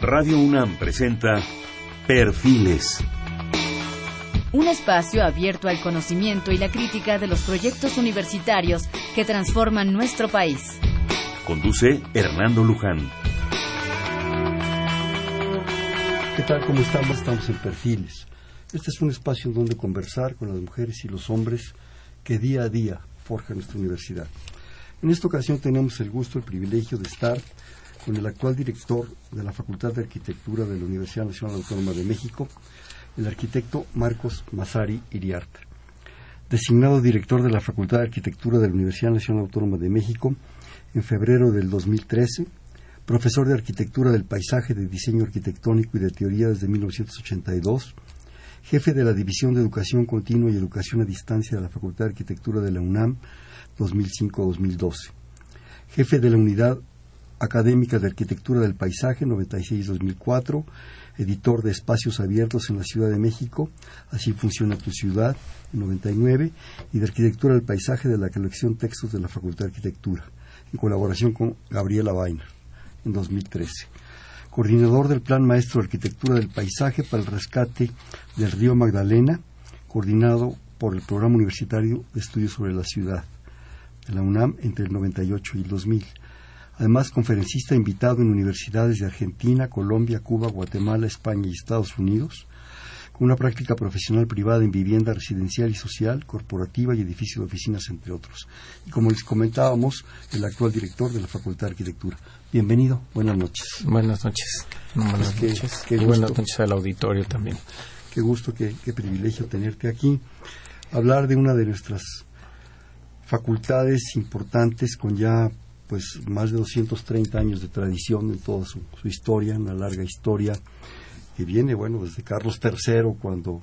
Radio UNAM presenta Perfiles. Un espacio abierto al conocimiento y la crítica de los proyectos universitarios que transforman nuestro país. Conduce Hernando Luján. ¿Qué tal? ¿Cómo estamos? Estamos en Perfiles. Este es un espacio donde conversar con las mujeres y los hombres que día a día forjan nuestra universidad. En esta ocasión tenemos el gusto, el privilegio de estar con el actual director de la Facultad de Arquitectura de la Universidad Nacional Autónoma de México, el arquitecto Marcos Mazari Iriarte. Designado director de la Facultad de Arquitectura de la Universidad Nacional Autónoma de México en febrero del 2013, profesor de Arquitectura del Paisaje, de Diseño Arquitectónico y de Teoría desde 1982, jefe de la División de Educación Continua y Educación a Distancia de la Facultad de Arquitectura de la UNAM 2005-2012, jefe de la Unidad Académica de Arquitectura del Paisaje 96-2004, editor de Espacios Abiertos en la Ciudad de México, Así funciona tu ciudad, en 99, y de Arquitectura del Paisaje de la colección Textos de la Facultad de Arquitectura, en colaboración con Gabriela Weiner, en 2013 coordinador del Plan Maestro de Arquitectura del Paisaje para el rescate del río Magdalena, coordinado por el Programa Universitario de Estudios sobre la Ciudad de la UNAM entre el 98 y el 2000. Además, conferencista invitado en universidades de Argentina, Colombia, Cuba, Guatemala, España y Estados Unidos, con una práctica profesional privada en vivienda residencial y social, corporativa y edificio de oficinas, entre otros. Y como les comentábamos, el actual director de la Facultad de Arquitectura. Bienvenido, buenas noches. Buenas noches. buenas Pues noches. qué y buenas noches al auditorio también. Qué gusto, qué, qué privilegio tenerte aquí. Hablar de una de nuestras facultades importantes con ya pues más de 230 años de tradición en toda su, historia, una larga historia que viene, bueno, desde Carlos III, cuando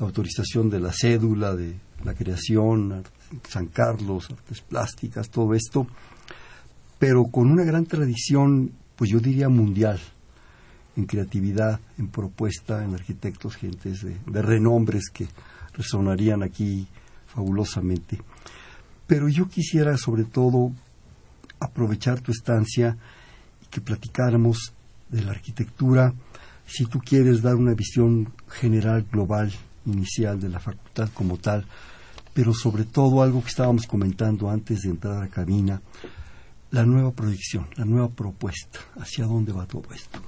la autorización de la cédula, de la creación, San Carlos, artes plásticas, todo esto, pero con una gran tradición, pues yo diría mundial, en creatividad, en propuesta, en arquitectos, gentes de, de renombres que resonarían aquí fabulosamente. Pero yo quisiera sobre todo aprovechar tu estancia y que platicáramos de la arquitectura, si tú quieres dar una visión general, global, inicial de la facultad como tal, pero sobre todo algo que estábamos comentando antes de entrar a cabina, la nueva proyección, la nueva propuesta, hacia dónde va todo esto.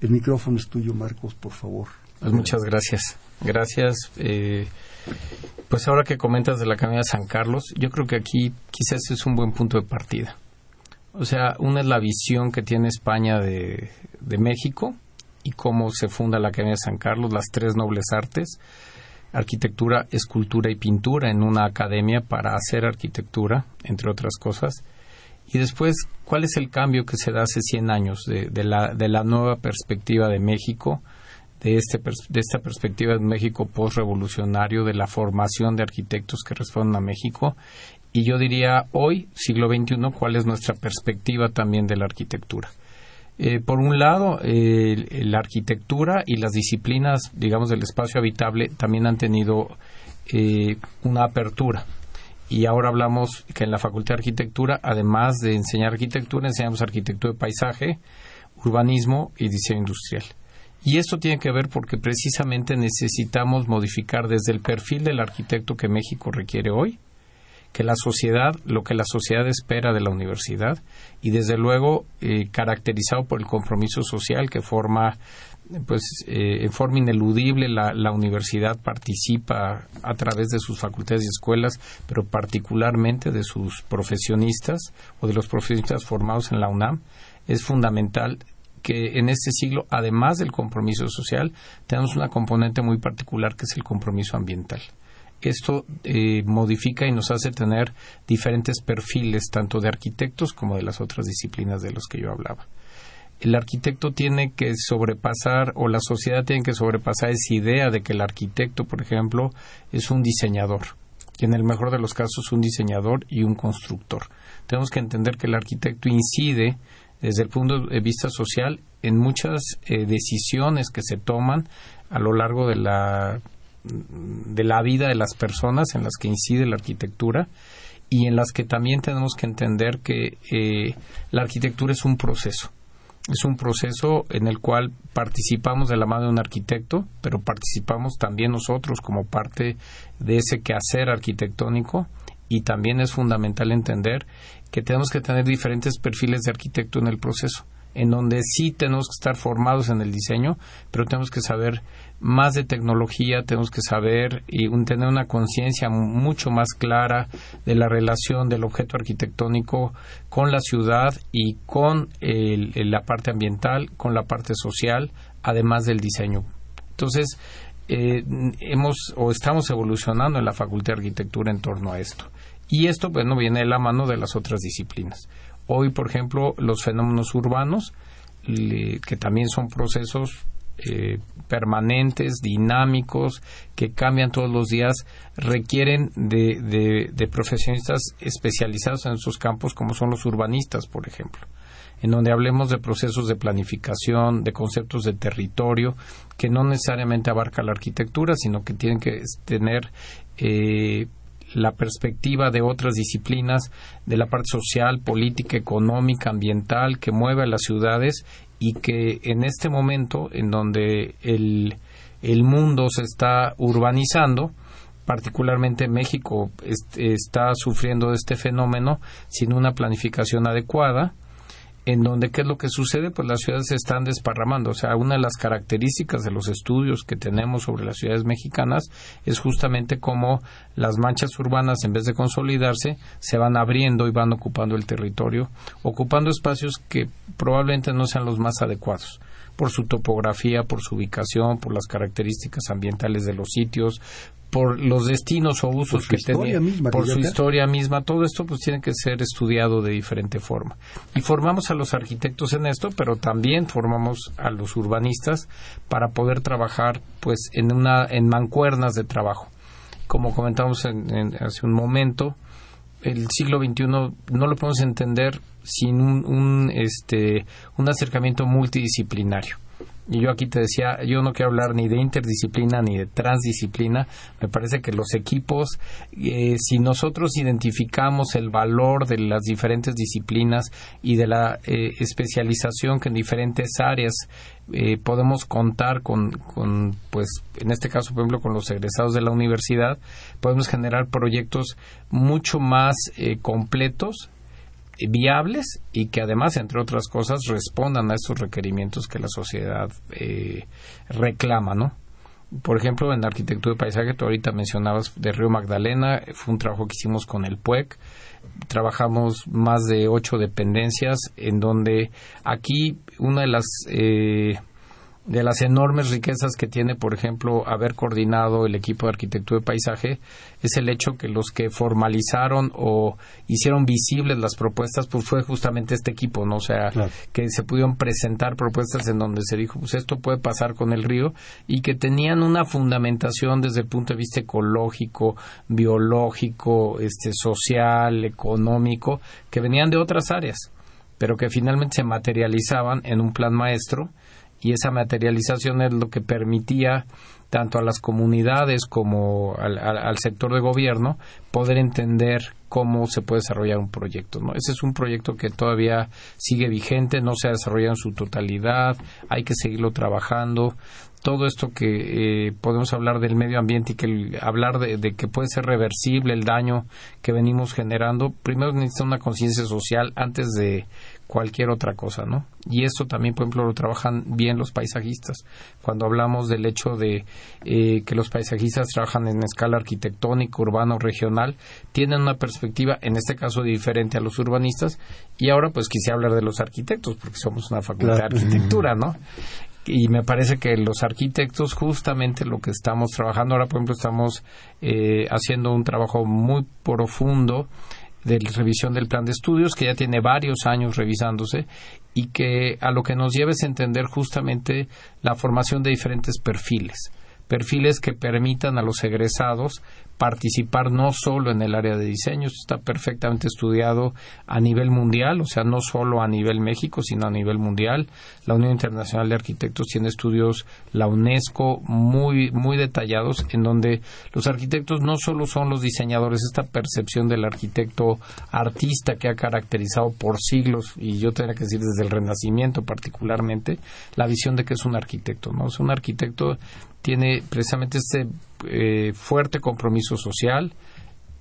El micrófono es tuyo, Marcos, por favor. Pues muchas gracias. Gracias. eh, pues ahora que comentas de la Academia de San Carlos, yo creo que aquí quizás es un buen punto de partida. O sea, una es la visión que tiene España de, de México y cómo se funda la Academia de San Carlos, las tres nobles artes, arquitectura, escultura y pintura en una academia para hacer arquitectura, entre otras cosas. Y después, ¿cuál es el cambio que se da hace 100 años de, de la, de la nueva perspectiva de México, de, este, de esta perspectiva de México postrevolucionario, de la formación de arquitectos que responden a México? Y yo diría, hoy, siglo XXI, ¿cuál es nuestra perspectiva también de la arquitectura? Eh, por un lado, la arquitectura y las disciplinas, digamos, del espacio habitable también han tenido eh, una apertura. Y ahora hablamos que en la Facultad de Arquitectura, además de enseñar arquitectura, enseñamos arquitectura de paisaje, urbanismo y diseño industrial. Y esto tiene que ver porque precisamente necesitamos modificar desde el perfil del arquitecto que México requiere hoy, que la sociedad, lo que la sociedad espera de la universidad y desde luego eh, caracterizado por el compromiso social que forma pues eh, en forma ineludible la, la universidad participa a través de sus facultades y escuelas, pero particularmente de sus profesionistas o de los profesionistas formados en la UNAM, es fundamental que en este siglo, además del compromiso social, tenemos una componente muy particular que es el compromiso ambiental esto eh, modifica y nos hace tener diferentes perfiles, tanto de arquitectos como de las otras disciplinas de los que yo hablaba. El arquitecto tiene que sobrepasar, o la sociedad tiene que sobrepasar esa idea de que el arquitecto, por ejemplo, es un diseñador, y en el mejor de los casos un diseñador y un constructor. Tenemos que entender que el arquitecto incide desde el punto de vista social en muchas eh, decisiones que se toman a lo largo de la de la vida de las personas en las que incide la arquitectura y en las que también tenemos que entender que eh, la arquitectura es un proceso. Es un proceso en el cual participamos de la mano de un arquitecto, pero participamos también nosotros como parte de ese quehacer arquitectónico y también es fundamental entender que tenemos que tener diferentes perfiles de arquitecto en el proceso, en donde sí tenemos que estar formados en el diseño, pero tenemos que saber más de tecnología, tenemos que saber y tener una conciencia mucho más clara de la relación del objeto arquitectónico con la ciudad y con la parte ambiental, con la parte social, además del diseño. Entonces, eh, hemos o estamos evolucionando en la Facultad de Arquitectura en torno a esto. Y esto, bueno, viene de la mano de las otras disciplinas. Hoy, por ejemplo, los fenómenos urbanos, que también son procesos eh, permanentes, dinámicos, que cambian todos los días, requieren de, de, profesionistas especializados en sus campos, como son los urbanistas, por ejemplo en donde hablemos de procesos de planificación, de conceptos de territorio, que no necesariamente abarca la arquitectura, sino que tienen que tener eh, la perspectiva de otras disciplinas, de la parte social, política, económica, ambiental, que mueve a las ciudades y que en este momento en donde el, el mundo se está urbanizando, particularmente México está sufriendo este fenómeno sin una planificación adecuada, en donde qué es lo que sucede, pues las ciudades se están desparramando. O sea, una de las características de los estudios que tenemos sobre las ciudades mexicanas es justamente cómo las manchas urbanas, en vez de consolidarse, se van abriendo y van ocupando el territorio, ocupando espacios que probablemente no sean los más adecuados por su topografía, por su ubicación, por las características ambientales de los sitios, por los destinos o usos que tenía, por su historia misma, todo esto pues tiene que ser estudiado de diferente forma. Y formamos a los arquitectos en esto, pero también formamos a los urbanistas para poder trabajar pues en una en mancuernas de trabajo. Como comentamos hace un momento, el siglo XXI no lo podemos entender sin un, un, este, un acercamiento multidisciplinario y yo aquí te decía, yo no quiero hablar ni de interdisciplina ni de transdisciplina. Me parece que los equipos, eh, si nosotros identificamos el valor de las diferentes disciplinas y de la eh, especialización que en diferentes áreas eh, podemos contar con, con, pues, en este caso, por ejemplo, con los egresados de la universidad, podemos generar proyectos mucho más completos viables y que además, entre otras cosas, respondan a esos requerimientos que la sociedad eh, reclama, ¿no? Por ejemplo, en arquitectura de paisaje, tú ahorita mencionabas de Río Magdalena, fue un trabajo que hicimos con el PUEC, trabajamos más de ocho dependencias, en donde aquí una de las eh, de las enormes riquezas que tiene, por ejemplo, haber coordinado el equipo de arquitectura de paisaje, es el hecho que los que formalizaron o hicieron visibles las propuestas, pues fue justamente este equipo, ¿no? O sea, que se pudieron presentar propuestas en donde se dijo, pues esto puede pasar con el río y que tenían una fundamentación desde el punto de vista ecológico, biológico, este, social, económico, que venían de otras áreas, pero que finalmente se materializaban en un plan maestro y esa materialización es lo que permitía tanto a las comunidades como al, sector de gobierno poder entender cómo se puede desarrollar un proyecto. ¿no? Ese es un proyecto que todavía sigue vigente, no se ha desarrollado en su totalidad, hay que seguirlo trabajando. Todo esto que eh, podemos hablar del medio ambiente y que hablar de, de, que puede ser reversible el daño que venimos generando, primero necesita una conciencia social antes de cualquier otra cosa, ¿no? Y esto también, por ejemplo, lo trabajan bien los paisajistas. Cuando hablamos del hecho de eh, que los paisajistas trabajan en escala arquitectónica, urbano, regional, tienen una perspectiva, en este caso, diferente a los urbanistas. Y ahora, pues, quise hablar de los arquitectos, porque somos una facultad de arquitectura, ¿no? Y me parece que los arquitectos justamente lo que estamos trabajando ahora por ejemplo estamos eh, haciendo un trabajo muy profundo de revisión del plan de estudios, que ya tiene varios años revisándose y que a lo que nos lleva es entender justamente la formación de diferentes perfiles. Perfiles que permitan a los egresados participar no solo en el área de diseño, está perfectamente estudiado a nivel mundial, o sea, no solo a nivel México, sino a nivel mundial. La Unión Internacional de Arquitectos tiene estudios, la UNESCO, muy, muy detallados, en donde los arquitectos no solo son los diseñadores, esta percepción del arquitecto artista que ha caracterizado por siglos, y yo tendría que decir desde el Renacimiento particularmente, la visión de que es un arquitecto, ¿no? Es un arquitecto tiene precisamente este eh, fuerte compromiso social,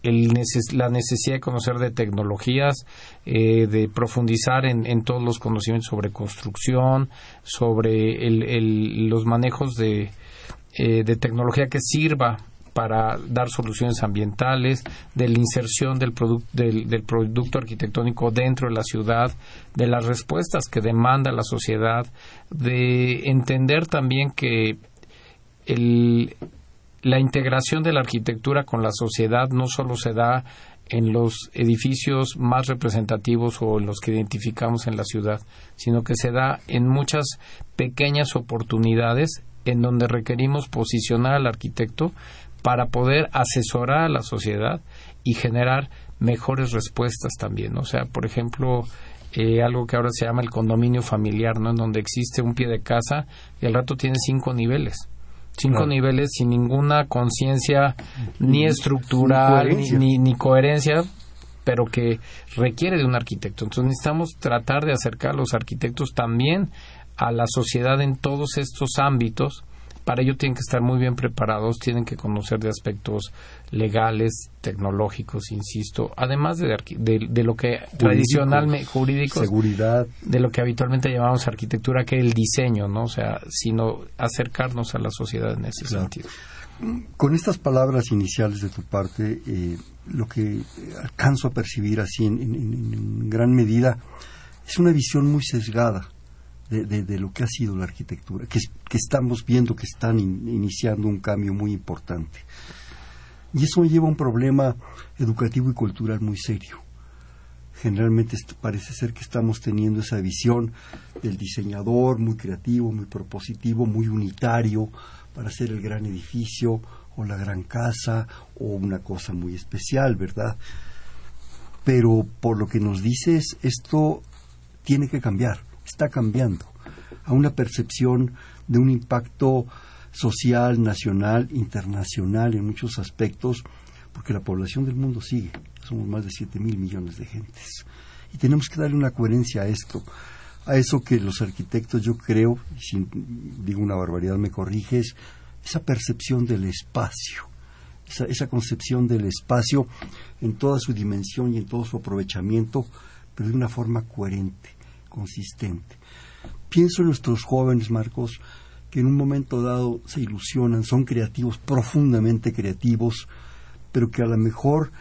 la necesidad de conocer de tecnologías, eh, de profundizar en, todos los conocimientos sobre construcción, sobre los manejos de, eh, tecnología que sirva para dar soluciones ambientales, de la inserción del, del, del, producto arquitectónico dentro de la ciudad, de las respuestas que demanda la sociedad, de entender también que el, la integración de la arquitectura con la sociedad no solo se da en los edificios más representativos o en los que identificamos en la ciudad, sino que se da en muchas pequeñas oportunidades en donde requerimos posicionar al arquitecto para poder asesorar a la sociedad y generar mejores respuestas también. O sea, por ejemplo, eh, algo que ahora se llama el condominio familiar, ¿no? En donde existe un pie de casa y al rato tiene cinco niveles cinco niveles sin ninguna conciencia ni estructural ni, ni, coherencia pero que requiere de un arquitecto. Entonces necesitamos tratar de acercar a los arquitectos también a la sociedad en todos estos ámbitos para ello tienen que estar muy bien preparados, tienen que conocer de aspectos legales, tecnológicos, insisto, además de, de, lo que tradicionalmente jurídicos, seguridad, de lo que habitualmente llamamos arquitectura, que es el diseño, ¿no? O sea, sino acercarnos a la sociedad en ese sentido. Con estas palabras iniciales de tu parte, eh, lo que alcanzo a percibir así en gran medida es una visión muy sesgada de, lo que ha sido la arquitectura, que, que estamos viendo que están iniciando un cambio muy importante. Y eso lleva a un problema educativo y cultural muy serio. Generalmente parece ser que estamos teniendo esa visión del diseñador muy creativo, muy propositivo, muy unitario para hacer el gran edificio o la gran casa o una cosa muy especial, ¿verdad? Pero por lo que nos dices, esto tiene que cambiar está cambiando a una percepción de un impacto social, nacional, internacional en muchos aspectos, porque la población del mundo sigue, somos más de 7 mil millones de gentes. Y tenemos que darle una coherencia a esto, a eso que los arquitectos, yo creo, y si digo una barbaridad me corriges, esa percepción del espacio, esa, esa concepción del espacio en toda su dimensión y en todo su aprovechamiento, pero de una forma coherente consistente. Pienso en nuestros jóvenes, Marcos, que en un momento dado se ilusionan, son creativos, profundamente creativos, pero que a lo mejor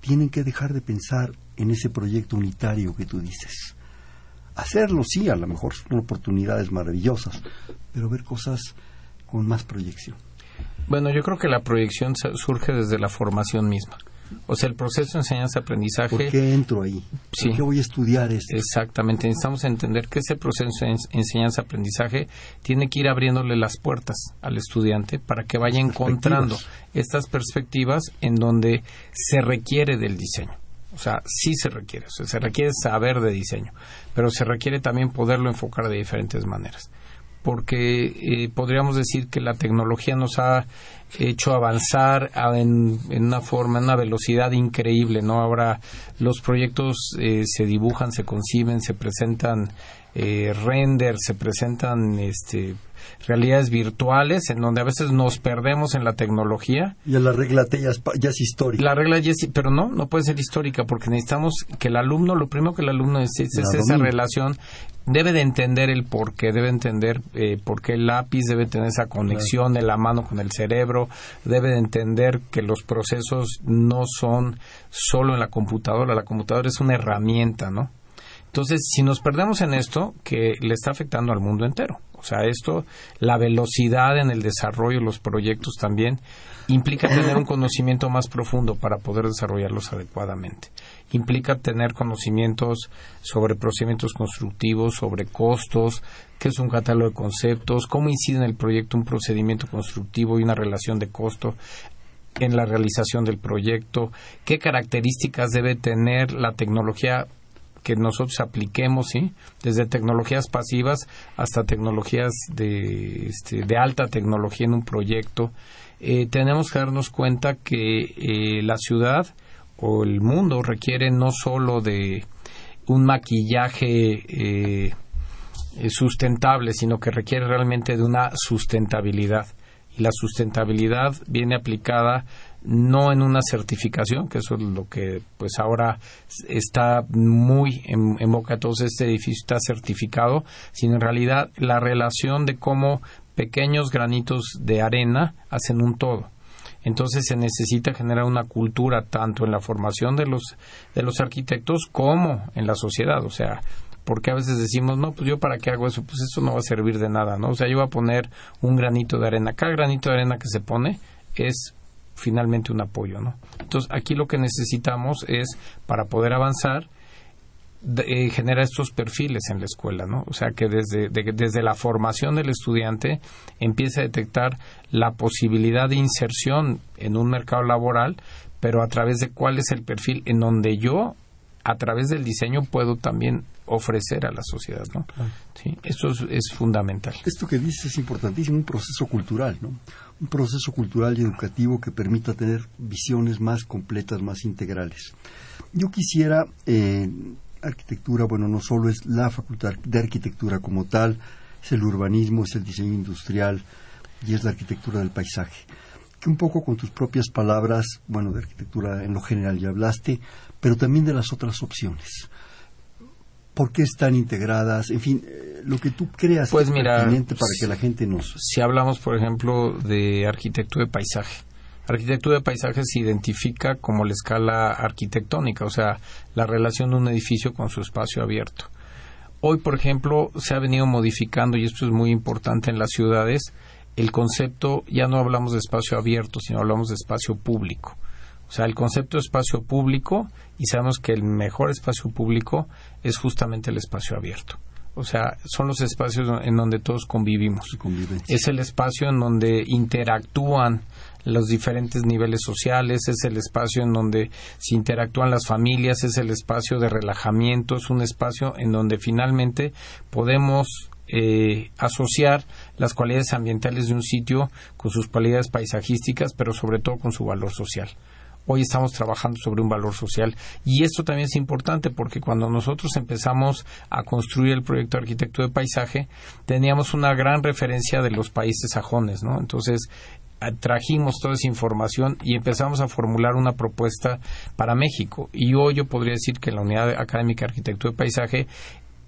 tienen que dejar de pensar en ese proyecto unitario que tú dices. Hacerlo sí, a lo mejor son oportunidades maravillosas, pero ver cosas con más proyección. Bueno, yo creo que la proyección surge desde la formación misma. O sea, el proceso de enseñanza-aprendizaje. ¿Por qué entro ahí? ¿Por qué voy a estudiar esto? Exactamente. Necesitamos entender que ese proceso de enseñanza-aprendizaje tiene que ir abriéndole las puertas al estudiante para que vaya encontrando estas perspectivas en donde se requiere del diseño. O sea, sí se requiere, o sea, se requiere saber de diseño, pero se requiere también poderlo enfocar de diferentes maneras porque eh, podríamos decir que la tecnología nos ha hecho avanzar en, una forma, en una velocidad increíble, ¿no? Ahora los proyectos eh, se dibujan, se conciben, se presentan eh, render, se presentan este, realidades virtuales en donde a veces nos perdemos en la tecnología. Y la regla ya es, ya es histórica. La regla ya es, pero no, no puede ser histórica porque necesitamos que el alumno, lo primero que el alumno necesita es, esa relación, debe de entender el por qué, debe entender eh, por qué el lápiz debe tener esa conexión de la mano con el cerebro, debe de entender que los procesos no son solo en la computadora, la computadora es una herramienta, ¿no? Entonces, si nos perdemos en esto, que le está afectando al mundo entero. O sea, esto, la velocidad en el desarrollo de los proyectos también implica tener un conocimiento más profundo para poder desarrollarlos adecuadamente. implica tener conocimientos sobre procedimientos constructivos, sobre costos, qué es un catálogo de conceptos, cómo incide en el proyecto un procedimiento constructivo y una relación de costo en la realización del proyecto, qué características debe tener la tecnología que nosotros apliquemos, ¿sí? desde tecnologías pasivas hasta tecnologías de, este, de alta tecnología en un proyecto. Eh, tenemos que darnos cuenta que eh, la ciudad o el mundo requiere no solo de un maquillaje eh, sustentable, sino que requiere realmente de una sustentabilidad. Y la sustentabilidad viene aplicada no en una certificación, que eso es lo que pues ahora está muy en, boca de todos, este edificio está certificado, sino en realidad la relación de cómo pequeños granitos de arena hacen un todo. Entonces se necesita generar una cultura tanto en la formación de los de los arquitectos como en la sociedad, o sea, porque a veces decimos, no, pues yo para qué hago eso, pues eso no va a servir de nada, ¿no? O sea, yo voy a poner un granito de arena. Cada granito de arena que se pone es finalmente un apoyo, ¿no? Entonces, aquí lo que necesitamos es, para poder avanzar, eh, genera estos perfiles en la escuela, ¿no? O sea, que desde, desde la formación del estudiante empiece a detectar la posibilidad de inserción en un mercado laboral, pero a través de cuál es el perfil en donde yo, a través del diseño, puedo también ofrecer a la sociedad, ¿no? Sí, esto es, es, fundamental. Esto que dices es importantísimo, un proceso cultural, ¿no? Un proceso cultural y educativo que permita tener visiones más completas, más integrales. Yo quisiera eh, arquitectura, bueno, no solo es la facultad de arquitectura como tal, es el urbanismo, es el diseño industrial y es la arquitectura del paisaje. Que un poco con tus propias palabras, bueno, de arquitectura en lo general ya hablaste, pero también de las otras opciones. ¿Por qué están integradas? En fin, eh, lo que tú creas pues es mira, pertinente para que la gente nos... Si hablamos, por ejemplo, de arquitectura de paisaje, Arquitectura de paisaje se identifica como la escala arquitectónica, o sea, la relación de un edificio con su espacio abierto. Hoy, por ejemplo, se ha venido modificando, y esto es muy importante en las ciudades, el concepto, ya no hablamos de espacio abierto, sino hablamos de espacio público. O sea, el concepto de espacio público, y sabemos que el mejor espacio público es justamente el espacio abierto. O sea, son los espacios en donde todos convivimos. Es el espacio en donde interactúan los diferentes niveles sociales, es el espacio en donde se interactúan las familias, es el espacio de relajamiento, es un espacio en donde finalmente podemos eh, asociar las cualidades ambientales de un sitio con sus cualidades paisajísticas, pero sobre todo con su valor social. Hoy estamos trabajando sobre un valor social y esto también es importante porque cuando nosotros empezamos a construir el proyecto de arquitecto de paisaje teníamos una gran referencia de los países sajones, ¿no? Entonces trajimos toda esa información y empezamos a formular una propuesta para México. Y hoy yo podría decir que la Unidad Académica de Arquitectura y Paisaje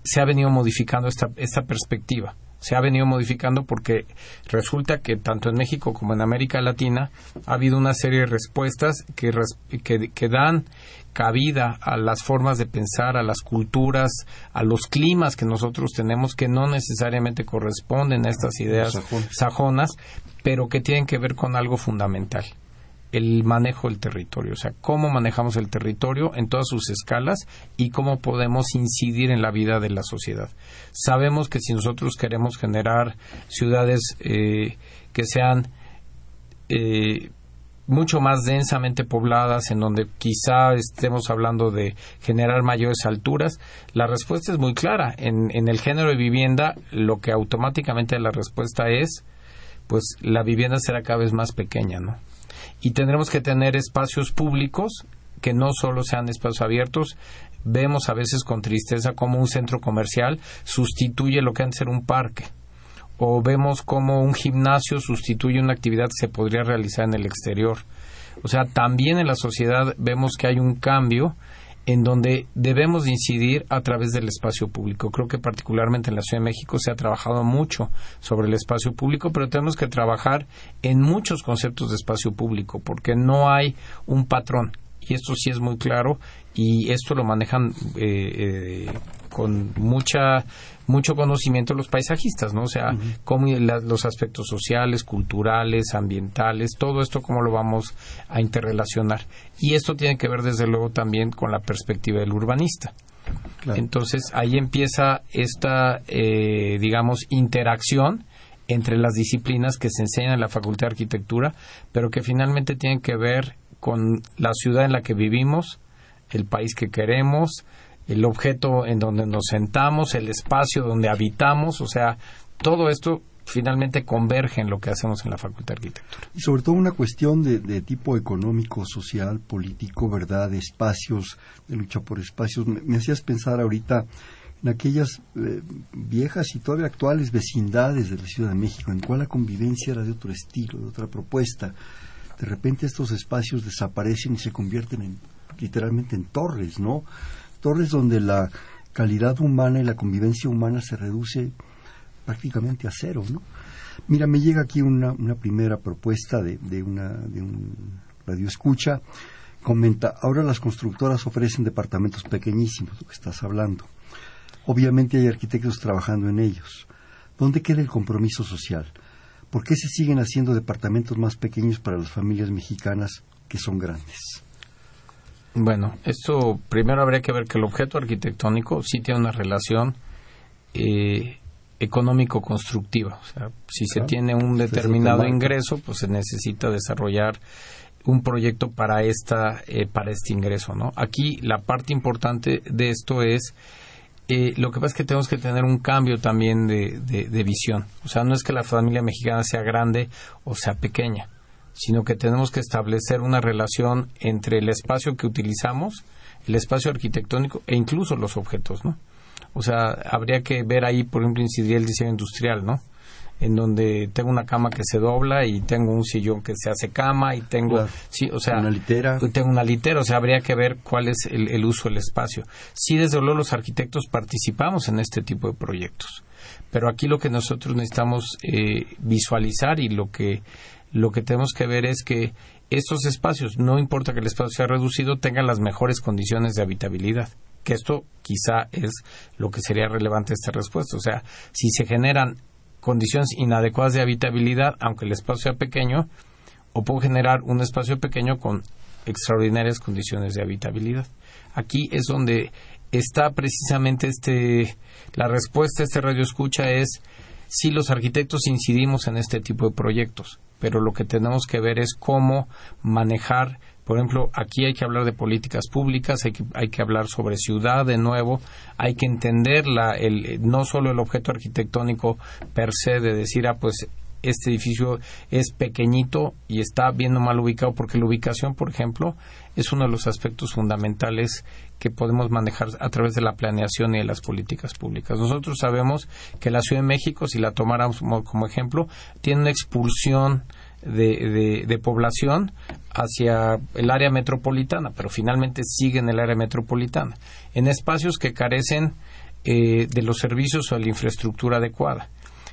se ha venido modificando esta, esta perspectiva. Se ha venido modificando porque resulta que tanto en México como en América Latina ha habido una serie de respuestas que, que, que dan cabida a las formas de pensar, a las culturas, a los climas que nosotros tenemos que no necesariamente corresponden a estas ideas sajonas, pero que tienen que ver con algo fundamental, el manejo del territorio, o sea, cómo manejamos el territorio en todas sus escalas y cómo podemos incidir en la vida de la sociedad. Sabemos que si nosotros queremos generar ciudades eh, que sean eh, mucho más densamente pobladas, en donde quizá estemos hablando de generar mayores alturas, la respuesta es muy clara. En, en el género de vivienda, lo que automáticamente la respuesta es pues la vivienda será cada vez más pequeña, ¿no? Y tendremos que tener espacios públicos que no solo sean espacios abiertos. Vemos a veces con tristeza cómo un centro comercial sustituye lo que antes era un parque. O vemos cómo un gimnasio sustituye una actividad que se podría realizar en el exterior. O sea, también en la sociedad vemos que hay un cambio en donde debemos incidir a través del espacio público. Creo que particularmente en la Ciudad de México se ha trabajado mucho sobre el espacio público, pero tenemos que trabajar en muchos conceptos de espacio público, porque no hay un patrón. Y esto sí es muy claro y esto lo manejan eh, eh, con mucha mucho conocimiento los paisajistas, ¿no? O sea, cómo los aspectos sociales, culturales, ambientales, todo esto cómo lo vamos a interrelacionar. Y esto tiene que ver desde luego también con la perspectiva del urbanista. Entonces ahí empieza esta, eh, digamos, interacción entre las disciplinas que se enseñan en la Facultad de Arquitectura, pero que finalmente tienen que ver con la ciudad en la que vivimos, el país que queremos, el objeto en donde nos sentamos, el espacio donde habitamos, o sea, todo esto finalmente converge en lo que hacemos en la Facultad de Arquitectura. Y sobre todo una cuestión de, tipo económico, social, político, ¿verdad? De espacios, de lucha por espacios. Me, hacías pensar ahorita en aquellas eh, viejas y todavía actuales vecindades de la Ciudad de México, en cual la convivencia era de otro estilo, de otra propuesta. De repente estos espacios desaparecen y se convierten en literalmente en torres, ¿no? Torres donde la calidad humana y la convivencia humana se reduce prácticamente a cero, ¿no? Mira, me llega aquí una, una primera propuesta de, de, una, de un radio escucha. Comenta, ahora las constructoras ofrecen departamentos pequeñísimos, lo que estás hablando. Obviamente hay arquitectos trabajando en ellos. ¿Dónde queda el compromiso social? ¿Por qué se siguen haciendo departamentos más pequeños para las familias mexicanas que son grandes? Bueno, esto primero habría que ver que el objeto arquitectónico sí tiene una relación eh, económico-constructiva. O sea, si se tiene un determinado ingreso, pues se necesita desarrollar un proyecto para esta eh, para este ingreso, ¿no? Aquí la parte importante de esto es eh, lo que pasa es que tenemos que tener un cambio también de, de, visión. O sea, no es que la familia mexicana sea grande o sea pequeña, sino que tenemos que establecer una relación entre el espacio que utilizamos, el espacio arquitectónico e incluso los objetos, ¿no? O sea, habría que ver ahí, por ejemplo, incidir el diseño industrial, ¿no? En donde tengo una cama que se dobla y tengo un sillón que se hace cama y tengo sí o sea una litera. tengo una litera o sea habría que ver cuál es el, uso del espacio. Sí desde luego los arquitectos participamos en este tipo de proyectos pero aquí lo que nosotros necesitamos eh, visualizar y lo que lo que tenemos que ver es que estos espacios no importa que el espacio sea reducido tengan las mejores condiciones de habitabilidad que esto quizá es lo que sería relevante esta respuesta. O sea, si se generan condiciones inadecuadas de habitabilidad, aunque el espacio sea pequeño, o puedo generar un espacio pequeño con extraordinarias condiciones de habitabilidad. Aquí es donde está precisamente este la respuesta a este radio escucha es si los arquitectos incidimos en este tipo de proyectos, pero lo que tenemos que ver es cómo manejar por ejemplo, aquí hay que hablar de políticas públicas, hay que, hay que hablar sobre ciudad de nuevo, hay que entender la, el, no solo el objeto arquitectónico per se de decir, ah, pues este edificio es pequeñito y está bien o mal ubicado, porque la ubicación, por ejemplo, es uno de los aspectos fundamentales que podemos manejar a través de la planeación y de las políticas públicas. Nosotros sabemos que la Ciudad de México, si la tomáramos como ejemplo, tiene una expulsión de, de, población hacia el área metropolitana, pero finalmente sigue en el área metropolitana, en espacios que carecen eh, de los servicios o de la infraestructura adecuada.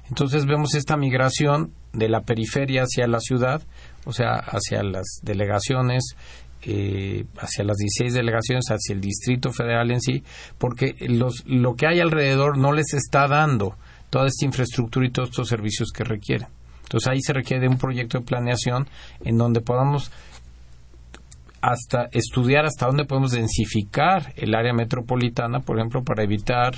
Entonces vemos esta migración de la periferia hacia la ciudad, o sea, hacia las delegaciones, eh, hacia las 16 delegaciones, hacia el Distrito Federal en sí, porque los, lo que hay alrededor no les está dando toda esta infraestructura y todos estos servicios que requieren. Entonces ahí se requiere un proyecto de planeación en donde podamos hasta estudiar hasta dónde podemos densificar el área metropolitana, por ejemplo, para evitar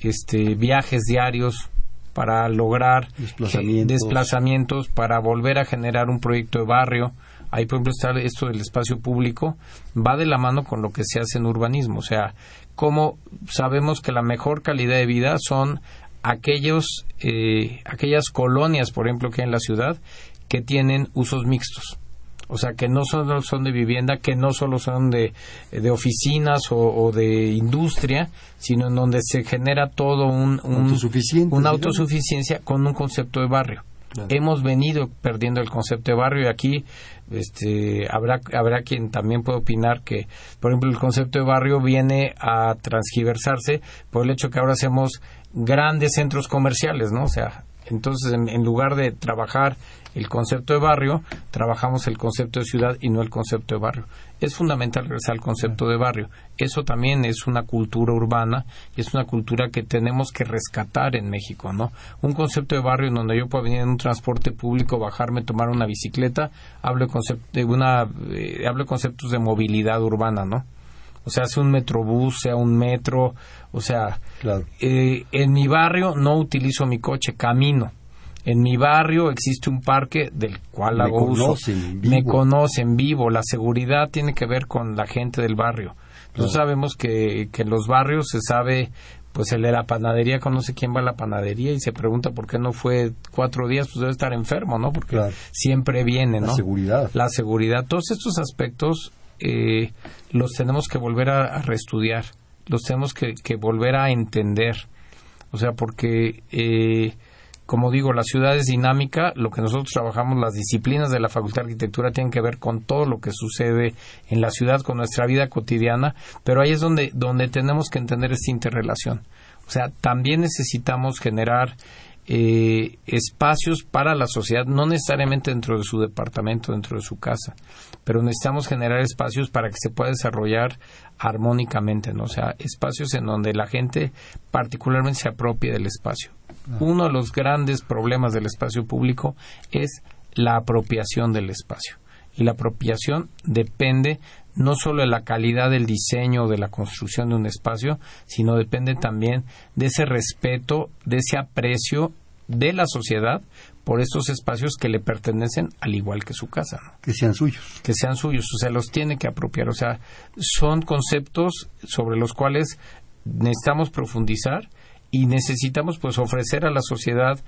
este viajes diarios, para lograr desplazamientos. para volver a generar un proyecto de barrio. Ahí, por ejemplo, está esto del espacio público, va de la mano con lo que se hace en urbanismo. O sea, cómo sabemos que la mejor calidad de vida son aquellos, eh, aquellas colonias, por ejemplo, que hay en la ciudad, que tienen usos mixtos. O sea, que no solo son de vivienda, que no solo son de, de oficinas o, de industria, sino en donde se genera todo un, una autosuficiencia con un concepto de barrio. Hemos venido perdiendo el concepto de barrio y aquí este, habrá, habrá quien también puede opinar que, por ejemplo, el concepto de barrio viene a transgiversarse por el hecho que ahora hacemos grandes centros comerciales, ¿no? O sea, Entonces, en, lugar de trabajar el concepto de barrio, trabajamos el concepto de ciudad y no el concepto de barrio. Es fundamental regresar al concepto de barrio. Eso también es una cultura urbana y es una cultura que tenemos que rescatar en México, ¿no? Un concepto de barrio en donde yo puedo venir en un transporte público, bajarme, tomar una bicicleta, hablo de, una, eh, hablo de conceptos de movilidad urbana, ¿no? O sea, sea un metrobús, sea un metro, o sea, eh, en mi barrio no utilizo mi coche, camino. En mi barrio existe un parque del cual hago uso. Me conocen vivo. La seguridad tiene que ver con la gente del barrio. Nosotros sabemos que, que en los barrios se sabe pues el de la panadería conoce quién va a la panadería y se pregunta por qué no fue cuatro días, pues debe estar enfermo, ¿no? Porque siempre viene, ¿no? La seguridad. La seguridad. Todos estos aspectos eh, los tenemos que volver a, reestudiar, los tenemos que, volver a entender. O sea, porque, eh, como digo, la ciudad es dinámica, lo que nosotros trabajamos, las disciplinas de la Facultad de Arquitectura tienen que ver con todo lo que sucede en la ciudad, con nuestra vida cotidiana, pero ahí es donde, donde tenemos que entender esta interrelación. O sea, también necesitamos generar eh, espacios para la sociedad, no necesariamente dentro de su departamento, dentro de su casa, pero necesitamos generar espacios para que se pueda desarrollar armónicamente, ¿no? O sea, espacios en donde la gente particularmente se apropie del espacio. Uno de los grandes problemas del espacio público es la apropiación del espacio. Y la apropiación depende no solo de la calidad del diseño o de la construcción de un espacio, sino depende también de ese respeto, de ese aprecio de la sociedad por estos espacios que le pertenecen al igual que su casa. Que sean suyos. Que sean suyos, o sea, los tiene que apropiar. O sea, son conceptos sobre los cuales necesitamos profundizar y necesitamos pues ofrecer a la sociedad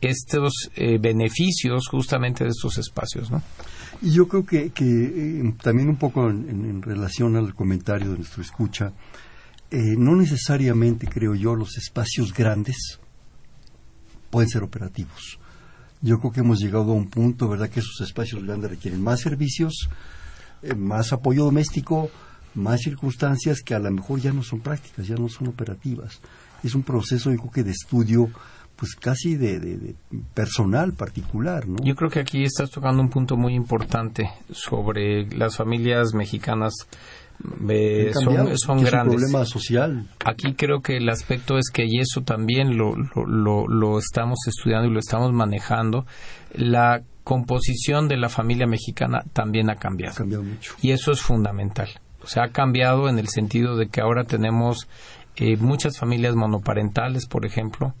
estos eh, beneficios justamente de estos espacios, ¿no? Y yo creo que, que eh, también un poco en, relación al comentario de nuestro escucha, eh, no necesariamente creo yo los espacios grandes pueden ser operativos. Yo creo que hemos llegado a un punto, ¿verdad?, que esos espacios grandes requieren más servicios, más apoyo doméstico, más circunstancias que a lo mejor ya no son prácticas, ya no son operativas. Es un proceso, yo creo que de estudio pues casi de, personal particular, ¿no? Yo creo que aquí estás tocando un punto muy importante sobre las familias mexicanas. Eh, son, son grandes. un problema social. Aquí creo que el aspecto es que, y eso también lo, lo, lo, estamos estudiando y lo estamos manejando, la composición de la familia mexicana también ha cambiado. Ha cambiado mucho. Y eso es fundamental. O sea, ha cambiado en el sentido de que ahora tenemos eh, muchas familias monoparentales, por ejemplo,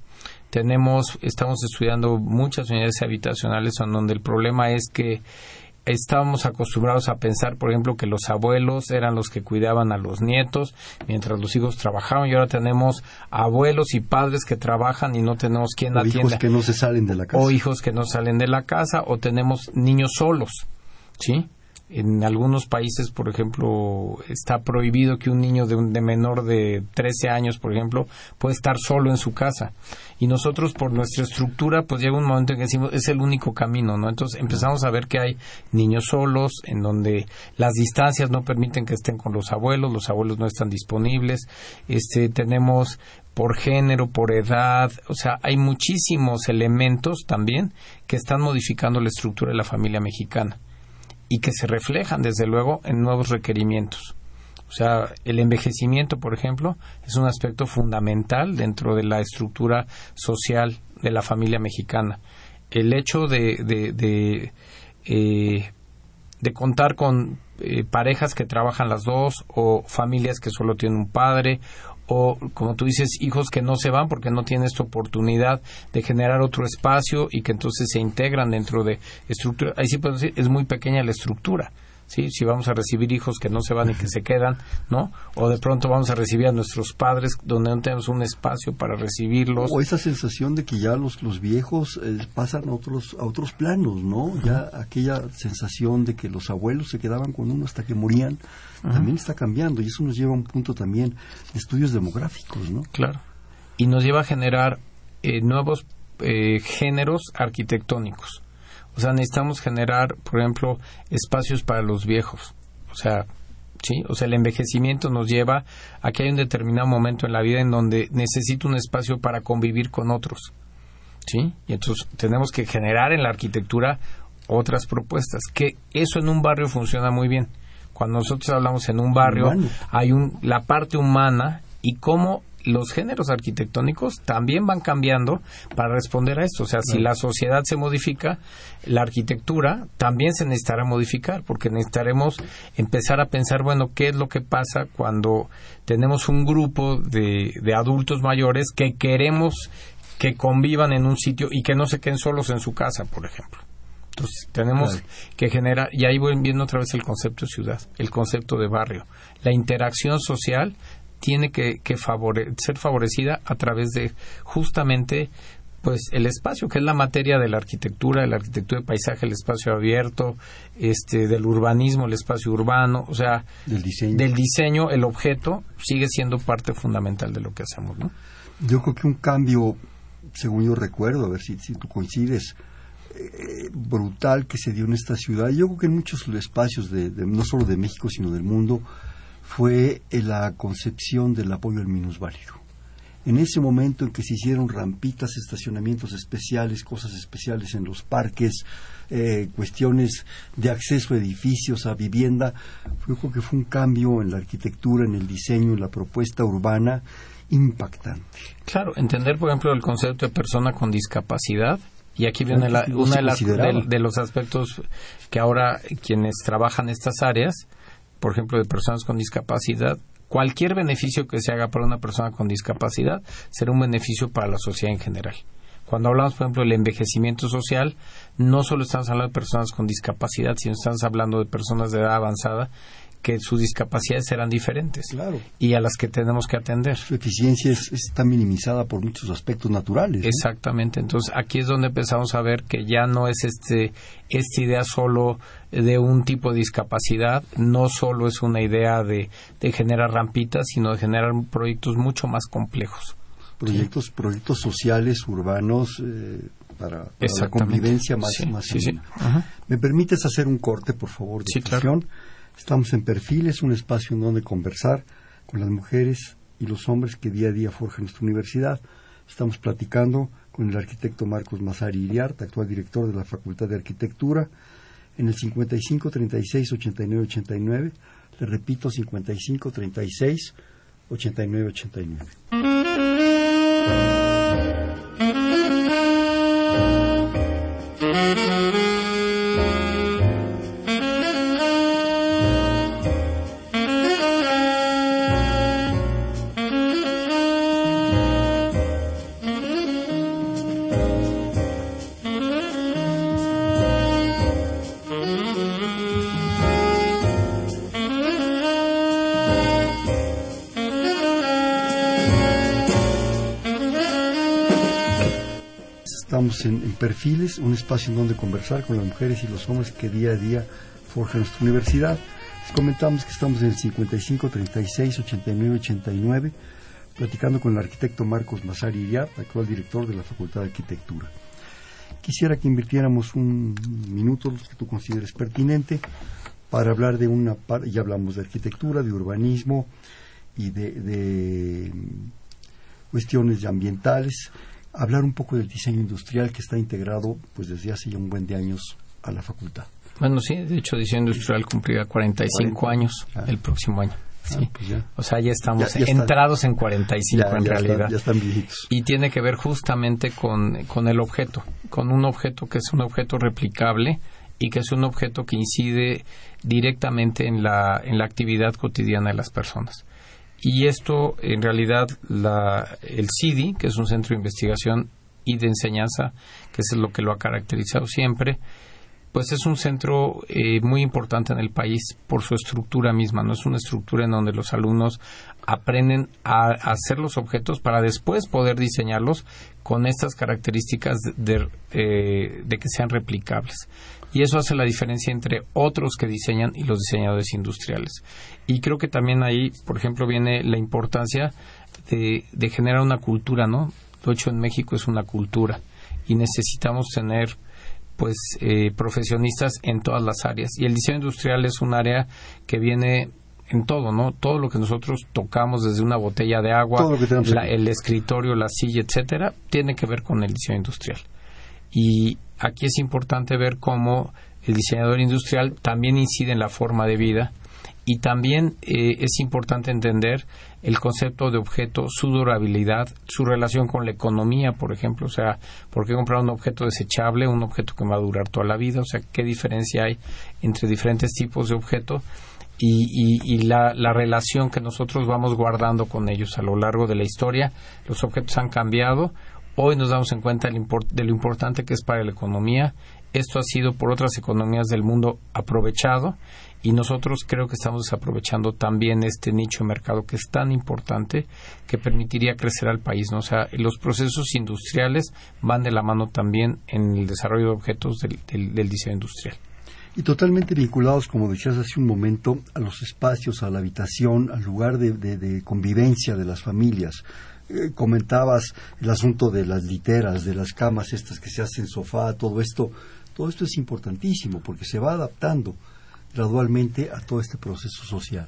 tenemos, estamos estudiando muchas unidades habitacionales en donde el problema es que estábamos acostumbrados a pensar, por ejemplo, que los abuelos eran los que cuidaban a los nietos mientras los hijos trabajaban y ahora tenemos abuelos y padres que trabajan y no tenemos quien o atienda. hijos que no se salen de la casa. O hijos que no salen de la casa o tenemos niños solos, ¿sí? En algunos países, por ejemplo, está prohibido que un niño de, de menor de 13 años, por ejemplo, pueda estar solo en su casa. Y nosotros, por nuestra estructura, pues llega un momento en que decimos, es el único camino, ¿no? Entonces empezamos a ver que hay niños solos, en donde las distancias no permiten que estén con los abuelos, los abuelos no están disponibles. Este, tenemos por género, por edad, o sea, hay muchísimos elementos también que están modificando la estructura de la familia mexicana y que se reflejan desde luego en nuevos requerimientos. O sea, el envejecimiento, por ejemplo, es un aspecto fundamental dentro de la estructura social de la familia mexicana. El hecho de, de, de, eh, contar con eh, parejas que trabajan las dos o familias que solo tienen un padre o, como tú dices, hijos que no se van porque no tienen esta oportunidad de generar otro espacio y que entonces se integran dentro de estructura. Ahí sí puedo decir, es muy pequeña la estructura. ¿Sí? si vamos a recibir hijos que no se van y que se quedan, ¿no? O de pronto vamos a recibir a nuestros padres donde no tenemos un espacio para recibirlos. O esa sensación de que ya los, los viejos eh, pasan a otros, a otros planos, ¿no? Ya aquella sensación de que los abuelos se quedaban con uno hasta que morían, también está cambiando y eso nos lleva a un punto también de estudios demográficos, ¿no? Claro. Y nos lleva a generar eh, nuevos eh, géneros arquitectónicos. O sea, necesitamos generar, por ejemplo, espacios para los viejos. O sea, ¿sí? O sea, el envejecimiento nos lleva a que hay un determinado momento en la vida en donde necesito un espacio para convivir con otros. ¿sí? Y entonces tenemos que generar en la arquitectura otras propuestas, que eso en un barrio funciona muy bien. Cuando nosotros hablamos en un barrio, hay un, la parte humana y cómo los géneros arquitectónicos también van cambiando para responder a esto. O sea, si la sociedad se modifica, la arquitectura también se necesitará modificar, porque necesitaremos empezar a pensar, bueno, ¿qué es lo que pasa cuando tenemos un grupo de, de adultos mayores que queremos que convivan en un sitio y que no se queden solos en su casa, por ejemplo? Entonces, tenemos que generar, y ahí voy viendo otra vez el concepto de ciudad, el concepto de barrio. La interacción social tiene que, ser favorecida a través de justamente pues el espacio que es la materia de la arquitectura, de la arquitectura de paisaje, el espacio abierto, este del urbanismo, el espacio urbano, o sea, del diseño, del diseño el objeto sigue siendo parte fundamental de lo que hacemos, ¿no? Yo creo que un cambio, según yo recuerdo, a ver si, si tú coincides, eh, brutal que se dio en esta ciudad. Yo creo que en muchos espacios de, no solo de México sino del mundo fue la concepción del apoyo al minusválido. En ese momento en que se hicieron rampitas, estacionamientos especiales, cosas especiales en los parques, eh, cuestiones de acceso a edificios, a vivienda, yo creo que fue un cambio en la arquitectura, en el diseño, en la propuesta urbana impactante. Claro, entender, por ejemplo, el concepto de persona con discapacidad. Y aquí viene uno de, los aspectos que ahora quienes trabajan estas áreas por ejemplo, de personas con discapacidad, cualquier beneficio que se haga para una persona con discapacidad será un beneficio para la sociedad en general. Cuando hablamos, por ejemplo, del envejecimiento social, no solo estamos hablando de personas con discapacidad, sino estamos hablando de personas de edad avanzada que sus discapacidades serán diferentes y a las que tenemos que atender. Su eficiencia está minimizada por muchos aspectos naturales. Exactamente. Entonces aquí es donde empezamos a ver que ya no es este esta idea solo de un tipo de discapacidad, no solo es una idea de, generar rampitas, sino de generar proyectos mucho más complejos. Proyectos, proyectos sociales, urbanos, eh, para, la convivencia más, sí, ¿Me permites hacer un corte, por favor, de Estamos en Perfiles, un espacio en donde conversar con las mujeres y los hombres que día a día forjan nuestra universidad. Estamos platicando con el arquitecto Marcos Mazari Iriart, actual director de la Facultad de Arquitectura, en el 55 36 89 89. Le repito, 55 36 89 89. Perfiles, un espacio en donde conversar con las mujeres y los hombres que día a día forjan nuestra universidad. Les comentamos que estamos en el 55 36 89 89, platicando con el arquitecto Marcos Mazari Iriar, actual director de la Facultad de Arquitectura. Quisiera que invirtiéramos un minuto, los que tú consideres pertinente, para hablar de una ya hablamos de arquitectura, de urbanismo y de, de cuestiones ambientales hablar un poco del diseño industrial que está integrado pues desde hace ya un buen de años a la facultad. Bueno, sí, de hecho diseño industrial cumplirá 45 años el próximo año. Ah, pues o sea, ya estamos entrados en 45 en realidad. ya están viejitos. Y tiene que ver justamente con, con el objeto, con un objeto que es un objeto replicable y que es un objeto que incide directamente en la, en la actividad cotidiana de las personas. Y esto, en realidad, el CIDI, que es un centro de investigación y de enseñanza, que es lo que lo ha caracterizado siempre, pues es un centro eh, muy importante en el país por su estructura misma. No es una estructura en donde los alumnos aprenden a, hacer los objetos para después poder diseñarlos con estas características de, eh, de que sean replicables y eso hace la diferencia entre otros que diseñan y los diseñadores industriales. Y creo que también ahí, por ejemplo, viene la importancia de, generar una cultura, ¿no? Lo hecho en México es una cultura y necesitamos tener pues eh, profesionistas en todas las áreas y el diseño industrial es un área que viene en todo, ¿no? Todo lo que nosotros tocamos desde una botella de agua, el escritorio, la silla, etcétera, tiene que ver con el diseño industrial. Y aquí es importante ver cómo el diseñador industrial también incide en la forma de vida y también eh, es importante entender el concepto de objeto, su durabilidad, su relación con la economía, por ejemplo, o sea, ¿por qué comprar un objeto desechable, un objeto que va a durar toda la vida? O sea, ¿qué diferencia hay entre diferentes tipos de objetos y, la, relación que nosotros vamos guardando con ellos a lo largo de la historia? Los objetos han cambiado, hoy nos damos en cuenta de lo importante que es para la economía, esto ha sido por otras economías del mundo aprovechado y nosotros creo que estamos desaprovechando también este nicho de mercado que es tan importante que permitiría crecer al país. O sea, los procesos industriales van de la mano también en el desarrollo de objetos del, diseño industrial. Y totalmente vinculados, como decías hace un momento, a los espacios, a la habitación, al lugar de, convivencia de las familias. Eh, comentabas el asunto de las literas, de las camas estas que se hacen sofá, todo esto. Todo esto es importantísimo porque se va adaptando gradualmente a todo este proceso social.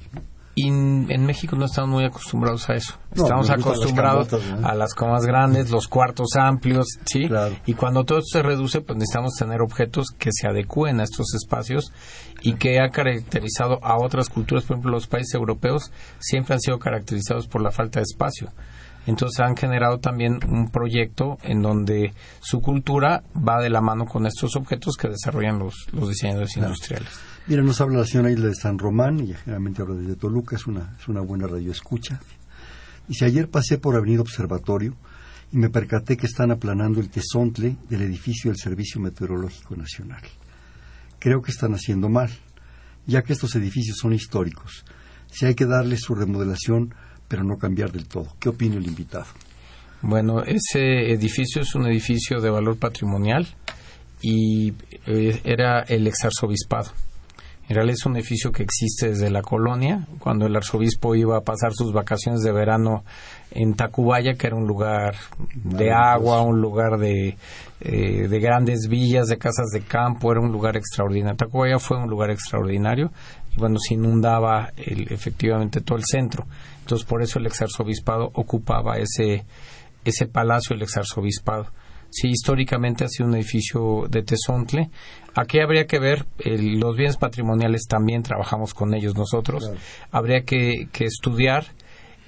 Y en México no estamos muy acostumbrados a eso. estamos acostumbrados a las camas grandes, los cuartos amplios, ¿sí? Y cuando todo esto se reduce, pues necesitamos tener objetos que se adecúen a estos espacios y que ha caracterizado a otras culturas, por ejemplo, los países europeos siempre han sido caracterizados por la falta de espacio. Entonces han generado también un proyecto en donde su cultura va de la mano con estos objetos que desarrollan los, los diseñadores industriales. Mira, nos habla la señora Isla de San Román, y generalmente habla desde Toluca, es una, es una buena radio escucha. Dice, ayer pasé por Avenida Observatorio y me percaté que están aplanando el tesontle del edificio del Servicio Meteorológico Nacional. Creo que están haciendo mal, ya que estos edificios son históricos. Si hay que darle su remodelación, pero no cambiar del todo. ¿Qué opina el invitado? Bueno, ese edificio es un edificio de valor patrimonial y eh, era el exarzobispado. En realidad es un edificio que existe desde la colonia, cuando el arzobispo iba a pasar sus vacaciones de verano en Tacubaya, que era un lugar de agua, un lugar de, eh, de grandes villas, de casas de campo, era un lugar extraordinario. Tacubaya fue un lugar extraordinario y bueno, se inundaba el, efectivamente todo el centro. Entonces por eso el exarzobispado ocupaba ese, ese palacio, el exarzobispado sí históricamente ha sido un edificio de tesontle. Aquí habría que ver los bienes patrimoniales también trabajamos con ellos nosotros. Habría que, estudiar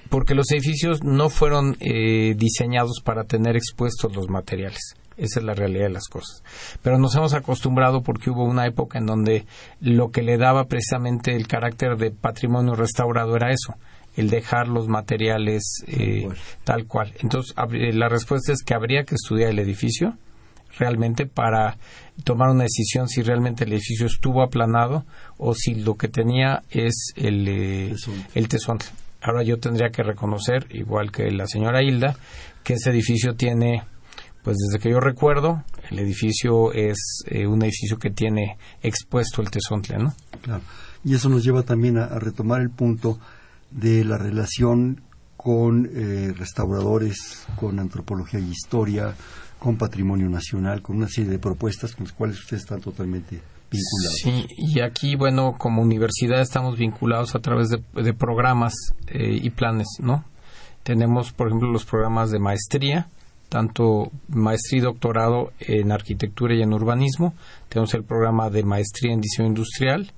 porque los edificios no fueron eh, diseñados para tener expuestos los materiales. Esa es la realidad de las cosas. Pero nos hemos acostumbrado porque hubo una época en donde lo que le daba precisamente el carácter de patrimonio restaurado era eso el dejar los materiales eh, tal cual. Entonces, la respuesta es que habría que estudiar el edificio realmente para tomar una decisión si realmente el edificio estuvo aplanado o si lo que tenía es el, eh, el tesón. Ahora yo tendría que reconocer, igual que la señora Hilda, que ese edificio tiene, pues desde que yo recuerdo, el edificio es eh, un edificio que tiene expuesto el tesontle, ¿no? Claro. Y eso nos lleva también a retomar el punto de la relación con eh, restauradores, con antropología y historia, con patrimonio nacional, con una serie de propuestas con las cuales ustedes están totalmente vinculados. Sí, y aquí, bueno, como universidad estamos vinculados a través de, programas eh, y planes, ¿no? Tenemos, por ejemplo, los programas de maestría, tanto maestría y doctorado en arquitectura y en urbanismo, tenemos el programa de maestría en diseño industrial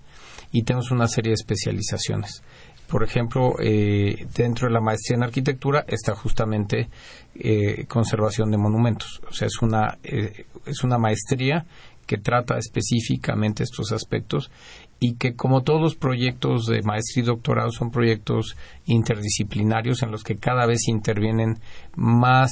y tenemos una serie de especializaciones. Por ejemplo, eh, dentro de la maestría en arquitectura está justamente eh, conservación de monumentos. O sea, es una, eh, es una maestría que trata específicamente estos aspectos y que como todos los proyectos de maestría y doctorado son proyectos interdisciplinarios en los que cada vez intervienen más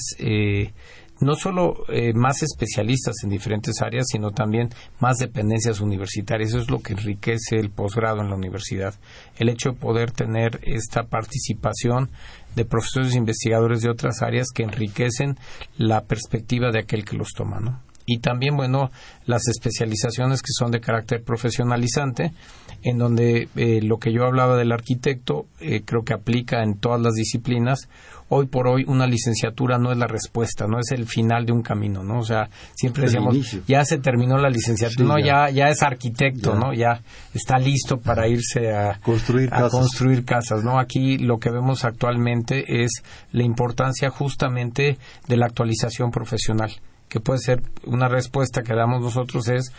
no solo eh, más especialistas en diferentes áreas, sino también más dependencias universitarias. Eso es lo que enriquece el posgrado en la universidad. El hecho de poder tener esta participación de profesores e investigadores de otras áreas que enriquecen la perspectiva de aquel que los toma, ¿no? Y también, bueno, las especializaciones que son de carácter profesionalizante, en donde eh, lo que yo hablaba del arquitecto eh, creo que aplica en todas las disciplinas. Hoy por hoy una licenciatura no es la respuesta, no es el final de un camino, ¿no? O sea, siempre decíamos, ya se terminó la licenciatura, no, ya. ya. es arquitecto, ¿no? Ya está listo para irse a construir, a construir casas, ¿no? Aquí lo que vemos actualmente es la importancia justamente de la actualización profesional que puede ser una respuesta que damos nosotros es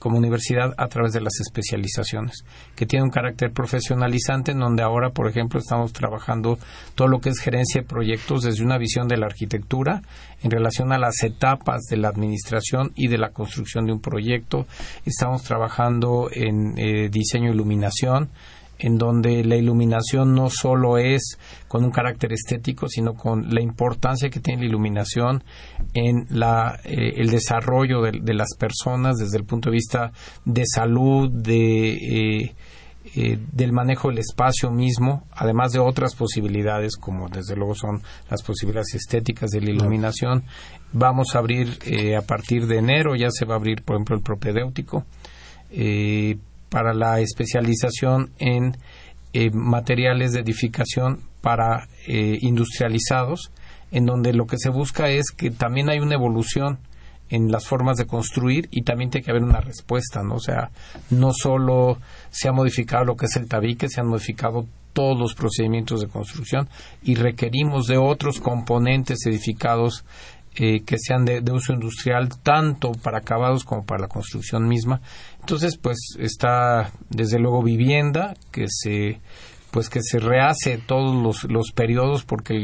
como universidad a través de las especializaciones, que tiene un carácter profesionalizante en donde ahora, por ejemplo, estamos trabajando todo lo que es gerencia de proyectos desde una visión de la arquitectura en relación a las etapas de la administración y de la construcción de un proyecto. Estamos trabajando en eh, diseño e iluminación, en donde la iluminación no solo es con un carácter estético, sino con la importancia que tiene la iluminación en la, eh, el desarrollo de, las personas desde el punto de vista de salud, de, eh, eh, del manejo del espacio mismo, además de otras posibilidades como desde luego son las posibilidades estéticas de la iluminación. Vamos a abrir a partir de enero, ya se va a abrir por ejemplo el propedéutico para la especialización en eh, materiales de edificación para eh, industrializados, en donde lo que se busca es que también hay una evolución en las formas de construir y también tiene que haber una respuesta, ¿no? Sea, no solo se ha modificado lo que es el tabique, se han modificado todos los procedimientos de construcción y requerimos de otros componentes edificados eh, que sean de, uso industrial tanto para acabados como para la construcción misma. Entonces, pues está desde luego vivienda que se pues que se rehace todos los, los periodos porque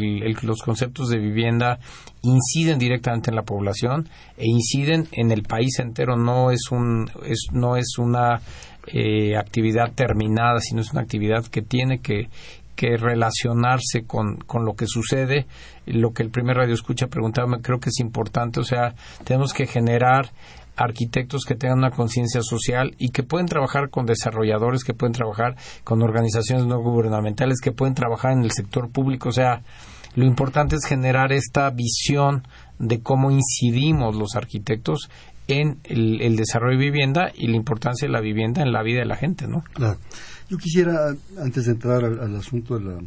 los conceptos de vivienda inciden directamente en la población e inciden en el país entero no es un es, no es una eh, actividad terminada sino es una actividad que tiene que que relacionarse con, con lo que sucede. Lo que el primer radio escucha preguntaba, creo que es importante. O sea, tenemos que generar arquitectos que tengan una conciencia social y que pueden trabajar con desarrolladores, que pueden trabajar con organizaciones no gubernamentales, que pueden trabajar en el sector público. O sea, lo importante es generar esta visión de cómo incidimos los arquitectos en el, desarrollo de vivienda y la importancia de la vivienda en la vida de la gente, ¿no? Claro. Yo quisiera, antes de entrar al, asunto de,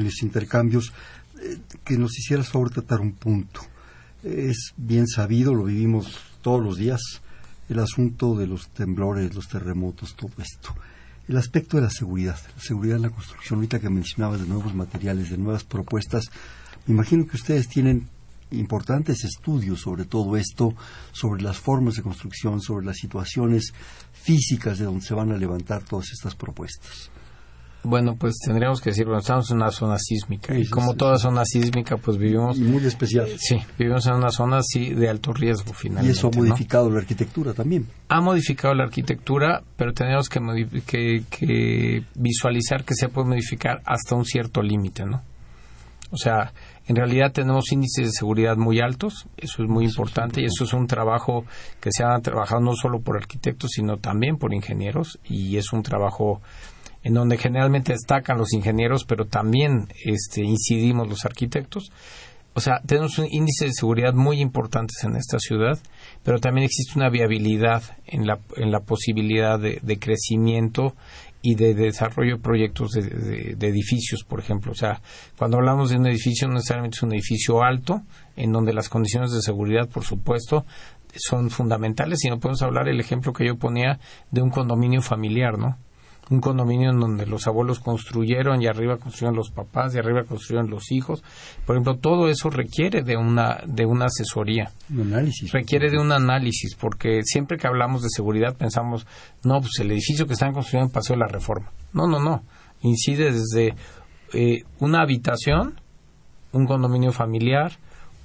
los intercambios, eh, que nos hicieras favor tratar un punto. Es bien sabido, lo vivimos todos los días, el asunto de los temblores, los terremotos, todo esto. El aspecto de la seguridad, la seguridad en la construcción, ahorita que mencionabas de nuevos materiales, de nuevas propuestas, me imagino que ustedes tienen importantes estudios sobre todo esto, sobre las formas de construcción, sobre las situaciones físicas de donde se van a levantar todas estas propuestas. Bueno, pues tendríamos que decir, bueno, estamos en una zona sísmica y como toda zona sísmica, pues vivimos... muy especial. sí, vivimos en una zona sí de alto riesgo finalmente. Y eso ha modificado la arquitectura también. Ha modificado la arquitectura, pero tenemos que, que, que visualizar que se puede modificar hasta un cierto límite, ¿no? O sea, en realidad tenemos índices de seguridad muy altos, eso es muy importante y eso es un trabajo que se ha trabajado no solo por arquitectos, sino también por ingenieros y es un trabajo en donde generalmente destacan los ingenieros, pero también este, incidimos los arquitectos. O sea, tenemos un índice de seguridad muy importantes en esta ciudad, pero también existe una viabilidad en la, en la posibilidad de, de crecimiento y de desarrollo de proyectos de, edificios, por ejemplo. O sea, cuando hablamos de un edificio, no necesariamente es un edificio alto, en donde las condiciones de seguridad, por supuesto, son fundamentales, sino podemos hablar el ejemplo que yo ponía de un condominio familiar, ¿no? Un condominio en donde los abuelos construyeron y arriba construyeron los papás y arriba construyeron los hijos. Por ejemplo, todo eso requiere de una, de una asesoría. Un análisis. Requiere de un análisis, porque siempre que hablamos de seguridad pensamos, no, pues el edificio que están construyendo pasó de la reforma. No, no, no. Incide desde eh, una habitación, un condominio familiar,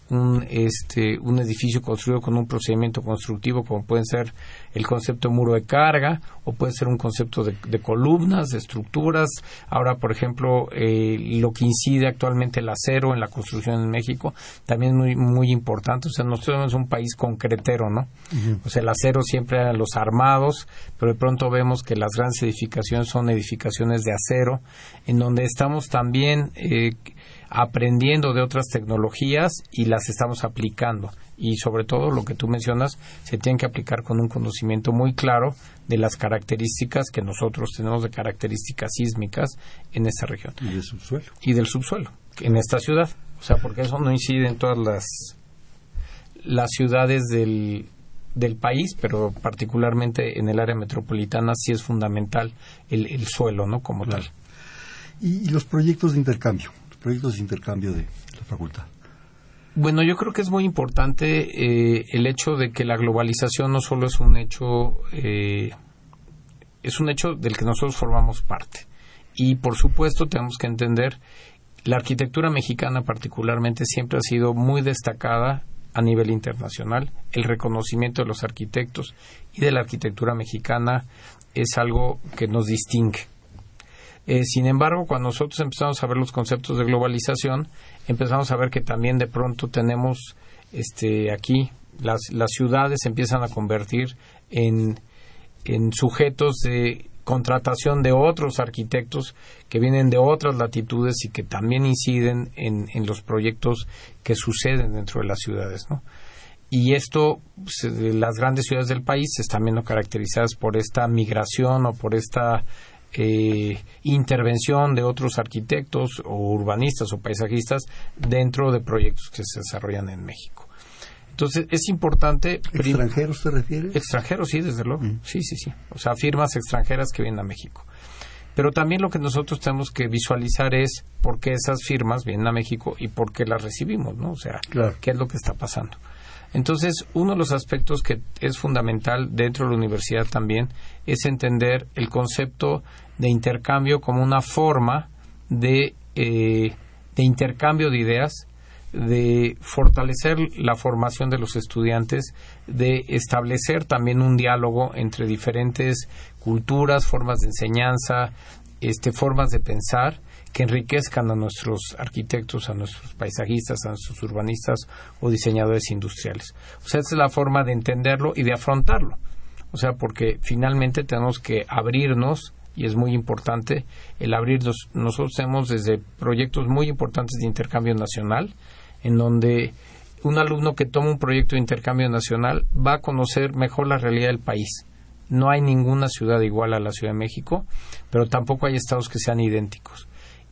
un, este, un edificio construido con un procedimiento constructivo como puede ser el concepto de muro de carga o puede ser un concepto de, columnas, de estructuras. Ahora, por ejemplo, eh, lo que incide actualmente el acero en la construcción en México también es muy, muy importante. O sea, nosotros somos un país concretero, ¿no? O sea, el acero siempre eran los armados, pero de pronto vemos que las grandes edificaciones son edificaciones de acero, en donde estamos también... Eh, aprendiendo de otras tecnologías y las estamos aplicando. Y sobre todo lo que tú mencionas, se tiene que aplicar con un conocimiento muy claro de las características que nosotros tenemos de características sísmicas en esta región. Y del subsuelo. Y del subsuelo, en esta ciudad. O sea, porque eso no incide en todas las, las ciudades del, del país, pero particularmente en el área metropolitana sí es fundamental el, el suelo, ¿no? Como tal. Y, y, los proyectos de intercambio, proyectos de intercambio de la facultad. Bueno, yo creo que es muy importante eh, el hecho de que la globalización no solo es un hecho, eh, es un hecho del que nosotros formamos parte. Y por supuesto tenemos que entender, la arquitectura mexicana particularmente siempre ha sido muy destacada a nivel internacional. El reconocimiento de los arquitectos y de la arquitectura mexicana es algo que nos distingue. Eh, sin embargo, cuando nosotros empezamos a ver los conceptos de globalización, empezamos a ver que también de pronto tenemos este, aquí las, las ciudades se empiezan a convertir en, en sujetos de contratación de otros arquitectos que vienen de otras latitudes y que también inciden en, en los proyectos que suceden dentro de las ciudades, ¿no? Y esto, pues, las grandes ciudades del país están viendo caracterizadas por esta migración o por esta eh, intervención de otros arquitectos o urbanistas o paisajistas dentro de proyectos que se desarrollan en México. Entonces, es importante... ¿Extranjeros se refiere? Extranjeros, sí, desde luego. Mm. Sí, sí, sí. O sea, firmas extranjeras que vienen a México. Pero también lo que nosotros tenemos que visualizar es por qué esas firmas vienen a México y por qué las recibimos, ¿no? O sea, qué es lo que está pasando. Entonces, uno de los aspectos que es fundamental dentro de la universidad también es entender el concepto de intercambio como una forma de, eh, de intercambio de ideas de fortalecer la formación de los estudiantes, de establecer también un diálogo entre diferentes culturas, formas de enseñanza, este, formas de pensar que enriquezcan a nuestros arquitectos, a nuestros paisajistas, a nuestros urbanistas o diseñadores industriales. O sea, esa es la forma de entenderlo y de afrontarlo. O sea, porque finalmente tenemos que abrirnos y es muy importante el abrirnos. Nosotros tenemos desde proyectos muy importantes de intercambio nacional, en donde un alumno que toma un proyecto de intercambio nacional va a conocer mejor la realidad del país. No hay ninguna ciudad igual a la Ciudad de México, pero tampoco hay estados que sean idénticos.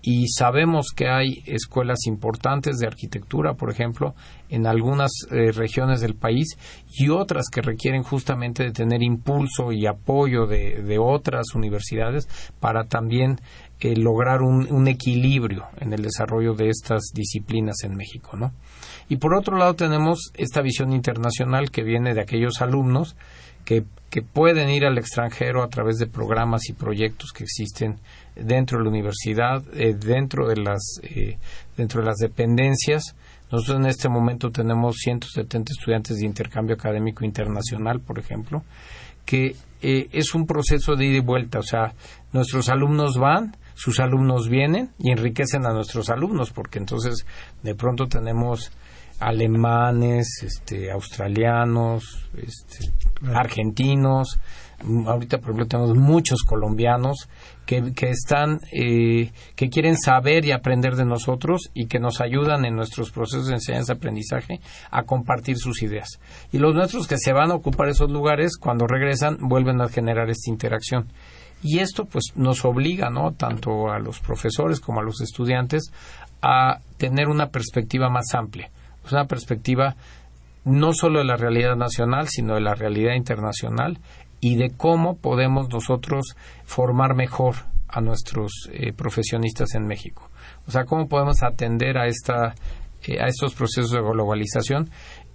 Y sabemos que hay escuelas importantes de arquitectura, por ejemplo, en algunas eh, regiones del país y otras que requieren justamente de tener impulso y apoyo de, otras universidades para también eh, lograr un, un, equilibrio en el desarrollo de estas disciplinas en México, ¿no? Y por otro lado tenemos esta visión internacional que viene de aquellos alumnos que, que pueden ir al extranjero a través de programas y proyectos que existen dentro de la universidad, eh, dentro de las eh, dentro de las dependencias. Nosotros en este momento tenemos 170 estudiantes de intercambio académico internacional, por ejemplo, que es un proceso de ida y vuelta, o sea, nuestros alumnos van, sus alumnos vienen y enriquecen a nuestros alumnos, porque entonces de pronto tenemos alemanes, este, australianos, este, argentinos, ahorita por ejemplo tenemos muchos colombianos que, que están, eh, que quieren saber y aprender de nosotros y que nos ayudan en nuestros procesos de enseñanza-aprendizaje a compartir sus ideas. Y los nuestros que se van a ocupar esos lugares, cuando regresan, vuelven a generar esta interacción. Y esto pues nos obliga, ¿no? Tanto a los profesores como a los estudiantes a tener una perspectiva más amplia, una perspectiva no solo de la realidad nacional, sino de la realidad internacional y de cómo podemos nosotros formar mejor a nuestros eh, profesionistas en México. O sea, cómo podemos atender a esta eh, a estos procesos de globalización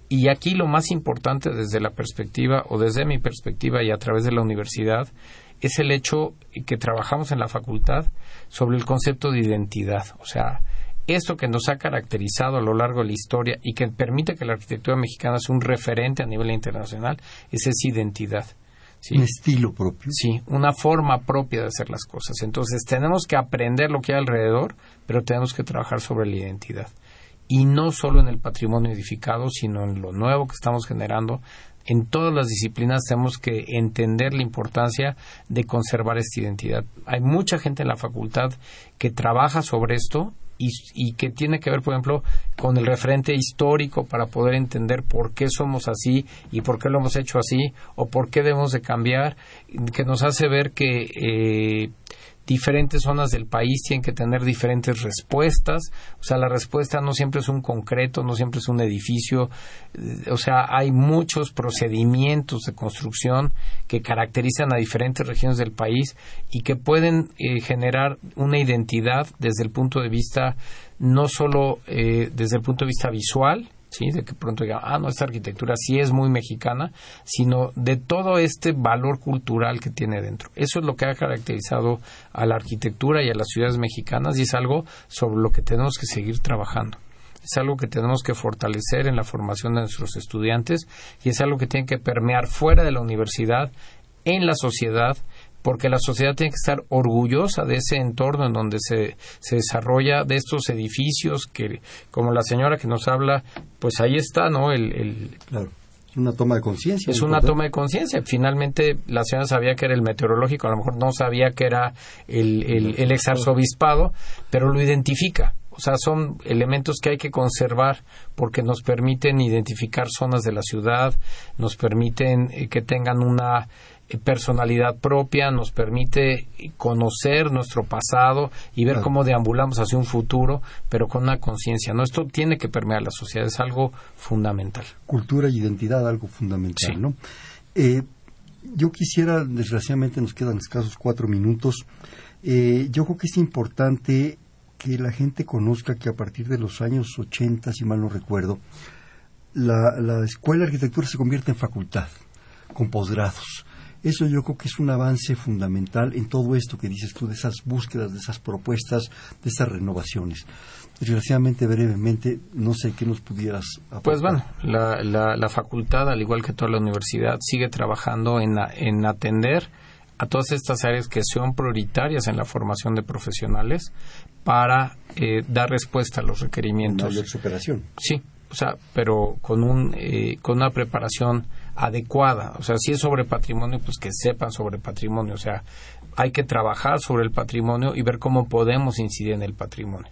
y aquí lo más importante desde la perspectiva o desde mi perspectiva y a través de la universidad es el hecho que trabajamos en la facultad sobre el concepto de identidad. O sea, esto que nos ha caracterizado a lo largo de la historia y que permite que la arquitectura mexicana sea un referente a nivel internacional es esa identidad. Un estilo propio. Sí, una forma propia de hacer las cosas. Entonces tenemos que aprender lo que hay alrededor, pero tenemos que trabajar sobre la identidad. Y no solo en el patrimonio edificado, sino en lo nuevo que estamos generando en todas las disciplinas tenemos que entender la importancia de conservar esta identidad. Hay mucha gente en la facultad que trabaja sobre esto y, que tiene que ver, por ejemplo, con el referente histórico para poder entender por qué somos así y por qué lo hemos hecho así o por qué debemos de cambiar, que nos hace ver que eh, diferentes zonas del país tienen que tener diferentes respuestas. O sea, la respuesta no siempre es un concreto, no siempre es un edificio. O sea, hay muchos procedimientos de construcción que caracterizan a diferentes regiones del país y que pueden eh, generar una identidad desde el punto de vista, no solo eh, desde el punto de vista visual, ¿sí? De que pronto diga, ah, no, esta arquitectura sí es muy mexicana, sino de todo este valor cultural que tiene dentro. Eso es lo que ha caracterizado a la arquitectura y a las ciudades mexicanas y es algo sobre lo que tenemos que seguir trabajando. Es algo que tenemos que fortalecer en la formación de nuestros estudiantes y es algo que tiene que permear fuera de la universidad, en la sociedad, porque la sociedad tiene que estar orgullosa de ese entorno en donde se, se desarrolla, de estos edificios que, como la señora que nos habla, pues ahí está, ¿no? El, el claro. Es una toma de conciencia. Es una toma de conciencia. Finalmente, la señora sabía que era el meteorológico, a lo mejor no sabía que era el, el, el exarzobispado, pero lo identifica. O sea, son elementos que hay que conservar porque nos permiten identificar zonas de la ciudad, nos permiten eh, que tengan una personalidad propia, nos permite conocer nuestro pasado y ver cómo deambulamos hacia un futuro, pero con una conciencia. ¿no? Esto tiene que permear la sociedad, es algo fundamental. Cultura y identidad, algo fundamental, ¿no? Eh, yo quisiera, desgraciadamente nos quedan escasos cuatro minutos, eh, yo creo que es importante que la gente conozca que a partir de los años 80, si mal no recuerdo, la, la Escuela de Arquitectura se convierte en facultad, con posgrados. Eso yo creo que es un avance fundamental en todo esto que dices tú, de esas búsquedas, de esas propuestas, de esas renovaciones. Desgraciadamente, brevemente, no sé qué nos pudieras aportar. Pues bueno, la, la, facultad, al igual que toda la universidad, sigue trabajando en, en atender a todas estas áreas que son prioritarias en la formación de profesionales para eh, dar respuesta a los requerimientos. de superación. Sí, o sea, pero con, un, eh, con una preparación adecuada. O sea, si es sobre patrimonio, pues que sepan sobre patrimonio. O sea, hay que trabajar sobre el patrimonio y ver cómo podemos incidir en el patrimonio.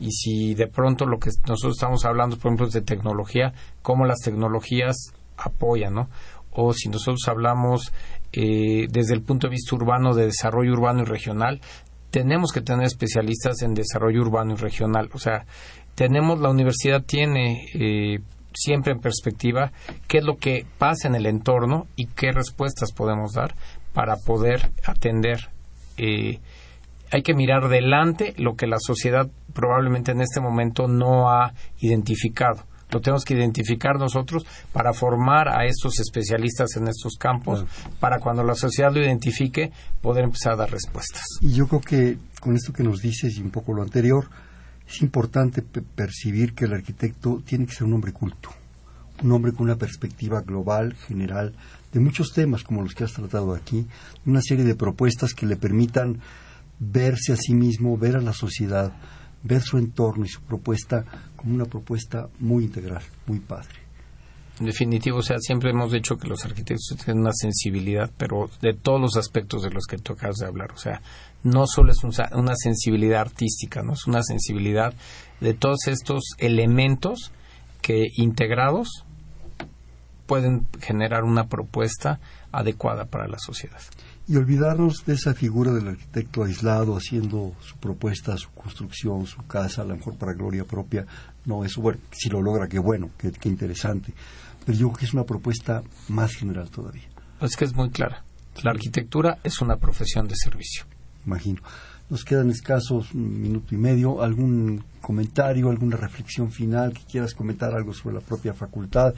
Y si de pronto lo que nosotros estamos hablando, por ejemplo, es de tecnología, cómo las tecnologías apoyan, ¿no? O si nosotros hablamos eh, desde el punto de vista urbano, de desarrollo urbano y regional, tenemos que tener especialistas en desarrollo urbano y regional. O sea, tenemos, la universidad tiene eh, siempre en perspectiva qué es lo que pasa en el entorno y qué respuestas podemos dar para poder atender. Eh, hay que mirar delante lo que la sociedad probablemente en este momento no ha identificado. Lo tenemos que identificar nosotros para formar a estos especialistas en estos campos, para cuando la sociedad lo identifique, poder empezar a dar respuestas. Y yo creo que con esto que nos dices y un poco lo anterior, es importante percibir que el arquitecto tiene que ser un hombre culto, un hombre con una perspectiva global, general, de muchos temas como los que has tratado aquí, una serie de propuestas que le permitan verse a sí mismo, ver a la sociedad, ver su entorno y su propuesta como una propuesta muy integral, muy padre. En definitivo, o sea, siempre hemos dicho que los arquitectos tienen una sensibilidad, pero de todos los aspectos de los que tocas de hablar, o sea, no solo es una sensibilidad artística, no es una sensibilidad de todos estos elementos que integrados pueden generar una propuesta adecuada para la sociedad. Y olvidarnos de esa figura del arquitecto aislado haciendo su propuesta, su construcción, su casa, a lo mejor para gloria propia. No, eso, bueno, si lo logra, qué bueno, qué, qué interesante. Pero yo creo que es una propuesta más general todavía. Es que es muy clara. La arquitectura es una profesión de servicio imagino. Nos quedan escasos un minuto y medio. ¿Algún comentario, alguna reflexión final que quieras comentar algo sobre la propia facultad?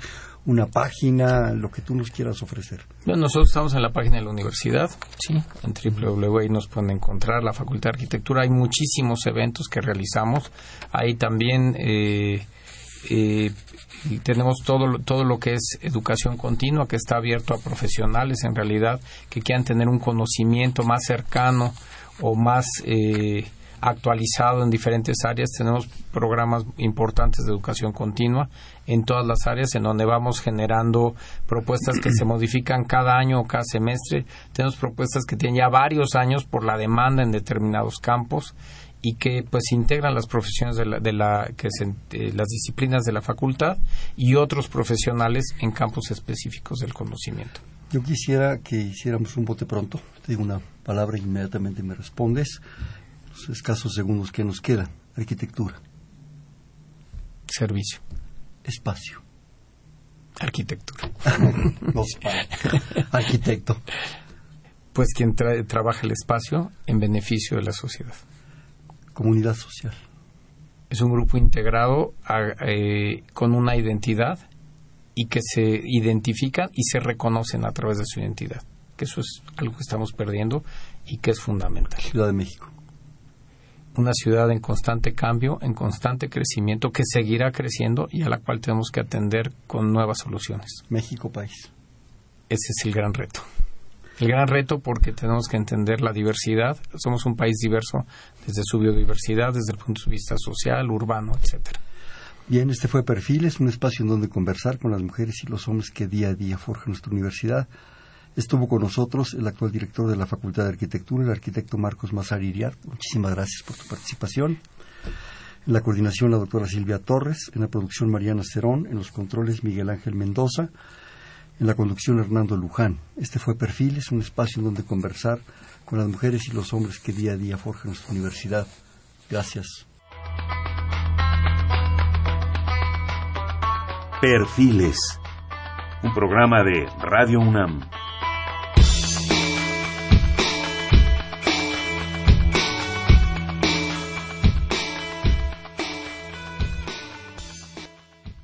Una página, lo que tú nos quieras ofrecer. Bueno, nosotros estamos en la página de la universidad, sí, en www nos pueden encontrar la Facultad de Arquitectura. Hay muchísimos eventos que realizamos. Ahí también eh, eh, tenemos todo, todo lo que es educación continua, que está abierto a profesionales en realidad, que quieran tener un conocimiento más cercano o más eh, actualizado en diferentes áreas. Tenemos programas importantes de educación continua en todas las áreas en donde vamos generando propuestas que se modifican cada año o cada semestre. Tenemos propuestas que tienen ya varios años por la demanda en determinados campos y que pues integran las profesiones de la, de la que eh, las disciplinas de la facultad y otros profesionales en campos específicos del conocimiento. Yo quisiera que hiciéramos un bote pronto. Te digo una palabra e inmediatamente me respondes. Los escasos segundos que nos quedan. Arquitectura. Servicio. Espacio. Arquitectura. Arquitecto. Pues quien trabaja el espacio en beneficio de la sociedad. Comunidad social. Es un grupo integrado eh, con una identidad y que se identifican y se reconocen a través de su identidad. Que eso es algo que estamos perdiendo y que es fundamental. Ciudad de México. Una ciudad en constante cambio, en constante crecimiento, que seguirá creciendo y a la cual tenemos que atender con nuevas soluciones. México país. Ese es el gran reto. El gran reto porque tenemos que entender la diversidad. Somos un país diverso desde su biodiversidad, desde el punto de vista social, urbano, etcétera. Bien, este fue Perfiles, un espacio en donde conversar con las mujeres y los hombres que día a día forjan nuestra universidad. Estuvo con nosotros el actual director de la Facultad de Arquitectura, el arquitecto Marcos Mazar Iriart. Muchísimas gracias por tu participación. En la coordinación, la doctora Silvia Torres. En la producción, Mariana Cerón. En los controles, Miguel Ángel Mendoza. En la conducción, Hernando Luján. Este fue Perfiles, un espacio en donde conversar con las mujeres y los hombres que día a día forjan nuestra universidad. Gracias. Perfiles, un programa de Radio UNAM.